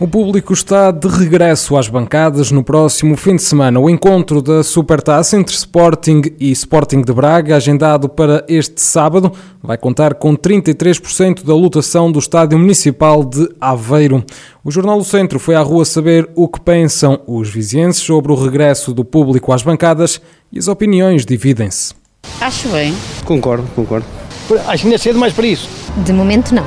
O público está de regresso às bancadas no próximo fim de semana. O encontro da Supertaça entre Sporting e Sporting de Braga, agendado para este sábado, vai contar com 33% da lotação do Estádio Municipal de Aveiro. O Jornal do Centro foi à rua saber o que pensam os vizienses sobre o regresso do público às bancadas e as opiniões dividem-se. Acho bem. Concordo, concordo. Acho que ainda é cedo mais para isso. De momento, não.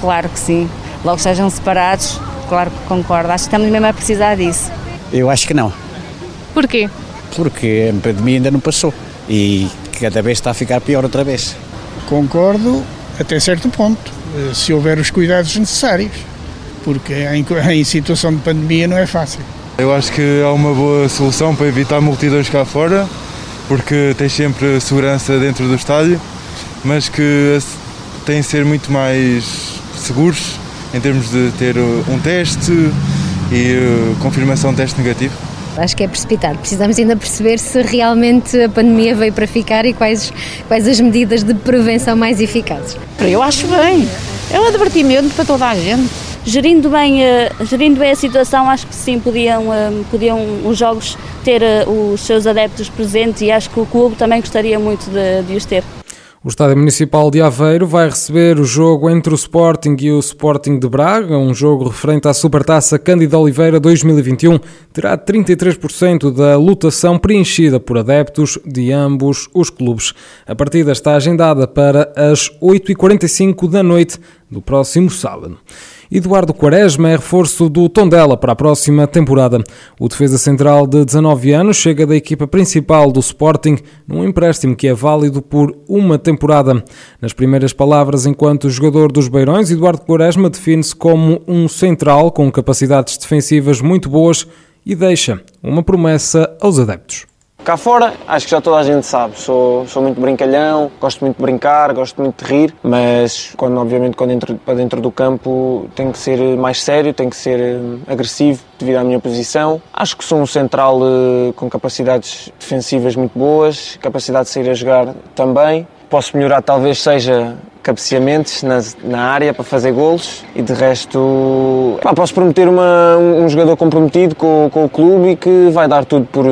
Claro que sim. Logo sejam separados, claro que concordo. Acho que estamos mesmo a precisar disso. Eu acho que não. Porquê? Porque a pandemia ainda não passou e cada vez está a ficar pior outra vez. Concordo até certo ponto, se houver os cuidados necessários, porque em, em situação de pandemia não é fácil. Eu acho que há uma boa solução para evitar multidões cá fora, porque tens sempre segurança dentro do estádio, mas que têm de ser muito mais seguros em termos de ter um teste e confirmação de teste negativo. Acho que é precipitado. Precisamos ainda perceber se realmente a pandemia veio para ficar e quais, quais as medidas de prevenção mais eficazes. Eu acho bem. É um advertimento para toda a gente. Gerindo bem, gerindo bem a situação, acho que sim, podiam, podiam os jogos ter os seus adeptos presentes e acho que o clube também gostaria muito de, de os ter. O Estádio Municipal de Aveiro vai receber o jogo entre o Sporting e o Sporting de Braga, um jogo referente à Supertaça Cândido Oliveira 2021. Terá 33% da lotação preenchida por adeptos de ambos os clubes. A partida está agendada para as 8h45 da noite do próximo sábado. Eduardo Quaresma é reforço do Tondela para a próxima temporada. O defesa central de 19 anos chega da equipa principal do Sporting num empréstimo que é válido por uma temporada. Nas primeiras palavras, enquanto jogador dos Beirões, Eduardo Quaresma define-se como um central com capacidades defensivas muito boas e deixa uma promessa aos adeptos. Cá fora, acho que já toda a gente sabe, sou, sou muito brincalhão, gosto muito de brincar, gosto muito de rir, mas quando, obviamente quando entro para dentro do campo tenho que ser mais sério, tenho que ser eh, agressivo devido à minha posição. Acho que sou um central eh, com capacidades defensivas muito boas, capacidade de sair a jogar também. Posso melhorar talvez seja cabeceamentos na, na área para fazer golos e de resto pá, posso prometer uma, um jogador comprometido com, com, o clube e que vai dar tudo por,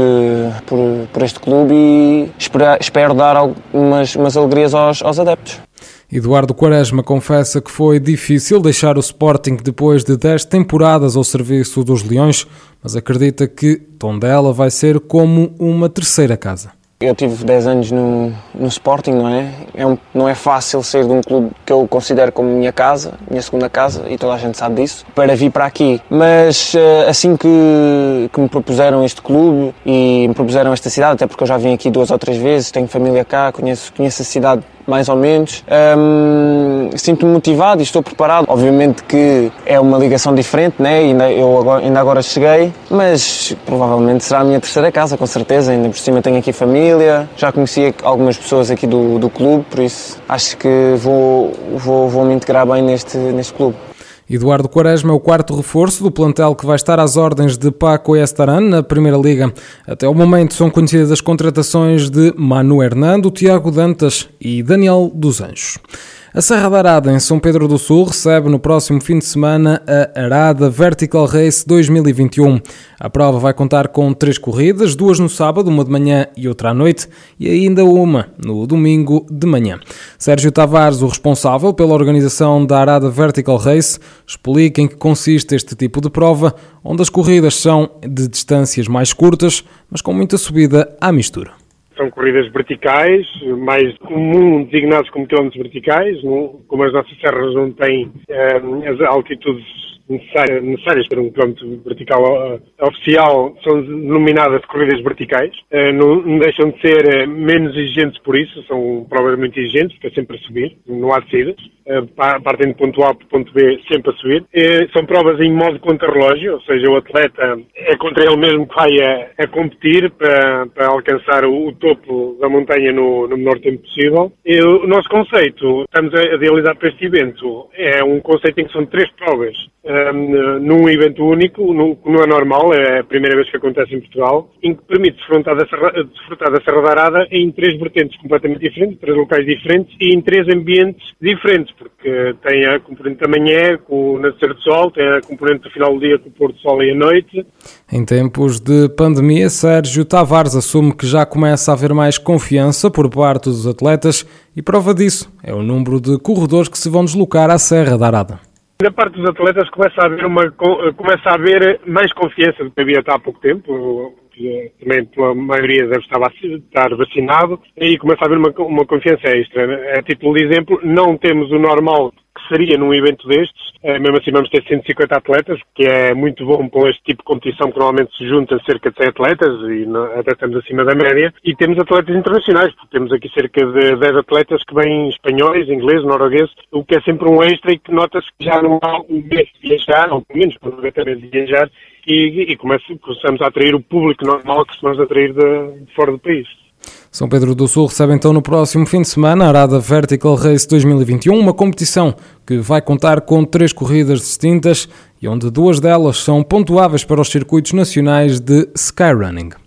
por, por este clube e espero, espero dar algumas umas alegrias aos, aos adeptos. Eduardo Quaresma confessa que foi difícil deixar o Sporting depois de 10 temporadas ao serviço dos Leões, mas acredita que Tondela vai ser como uma terceira casa. Eu tive 10 anos no, no Sporting, não é? é um, não é fácil sair de um clube que eu considero como minha casa, minha segunda casa, e toda a gente sabe disso, para vir para aqui. Mas eh, assim que, que me propuseram este clube e me propuseram esta cidade, até porque eu já vim aqui duas ou três vezes, tenho família cá, conheço, conheço a cidade mais ou menos. Um, Sinto-me motivado e estou preparado. Obviamente que é uma ligação diferente, né? ainda, eu agora, ainda agora cheguei, mas provavelmente será a minha terceira casa, com certeza. Ainda por cima tenho aqui família, já conheci algumas pessoas aqui do, do clube, por isso acho que vou, vou, vou me integrar bem neste, neste clube. Eduardo Quaresma é o quarto reforço do plantel que vai estar às ordens de Paco Estaran na Primeira Liga. Até o momento são conhecidas as contratações de Manu Hernando, Tiago Dantas e Daniel dos Anjos. A Serra da Arada, em São Pedro do Sul, recebe no próximo fim de semana a Arada Vertical Race 2021. A prova vai contar com três corridas, duas no sábado, uma de manhã e outra à noite, e ainda uma no domingo de manhã. Sérgio Tavares, o responsável pela organização da Arada Vertical Race, explica em que consiste este tipo de prova, onde as corridas são de distâncias mais curtas, mas com muita subida à mistura. São corridas verticais, mais comum designados como quilómetros verticais, como as nossas serras não têm eh, as altitudes necessárias, necessárias para um quilómetro vertical uh, oficial são denominadas corridas verticais. Uh, não, não, deixam de ser menos exigentes por isso, são provas muito exigentes, porque é sempre a subir, não há descidas. partem do ponto A para ponto B sempre a subir. são provas em modo contra-relógio, ou seja, o atleta é contra ele mesmo que vai a, a competir para, para alcançar o, o, topo da montanha no, no menor tempo possível. E o nosso conceito, estamos a, a realizar para este evento, é um conceito em que são três provas um, num evento único, no, não é normal, é a primeira vez que acontece em Portugal, em que permite desfrutar da Serra, desfrutar da Serra da Arada em três vertentes completamente diferentes, três locais diferentes e em três ambientes diferentes, porque tem a componente da manhã com o nascer do sol, tem a componente do final do dia com o pôr do sol e a noite. Em tempos de pandemia, Sérgio Tavares assume que já começa a haver mais confiança por parte dos atletas e prova disso é o número de corredores que se vão deslocar à Serra da Arada. Da parte dos atletas começa a haver, uma, começa a haver mais confiança do que havia até há pouco tempo. Também a maioria deve estar vacinado e começa a haver uma, uma confiança extra. A título de exemplo, não temos o normal que seria num evento destes. Eh, mesmo assim vamos ter 150 atletas, que é muito bom para este tipo de competição que normalmente se junta cerca de 100 atletas e até estamos acima da média. E temos atletas internacionais, porque temos aqui cerca de 10 atletas que vêm espanhóis, inglês, norueguês, o que é sempre um extra e que nota-se que já não há um mês de viajar, ou pelo menos obrigatoriamente de viajar, e, e começamos a atrair o público normal que costumamos atrair de, de fora do país. São Pedro do Sul recebe então no próximo fim de semana a Arada Vertical Race 2021, uma competição que vai contar com três corridas distintas e onde duas delas são pontuáveis para os circuitos nacionais de Skyrunning.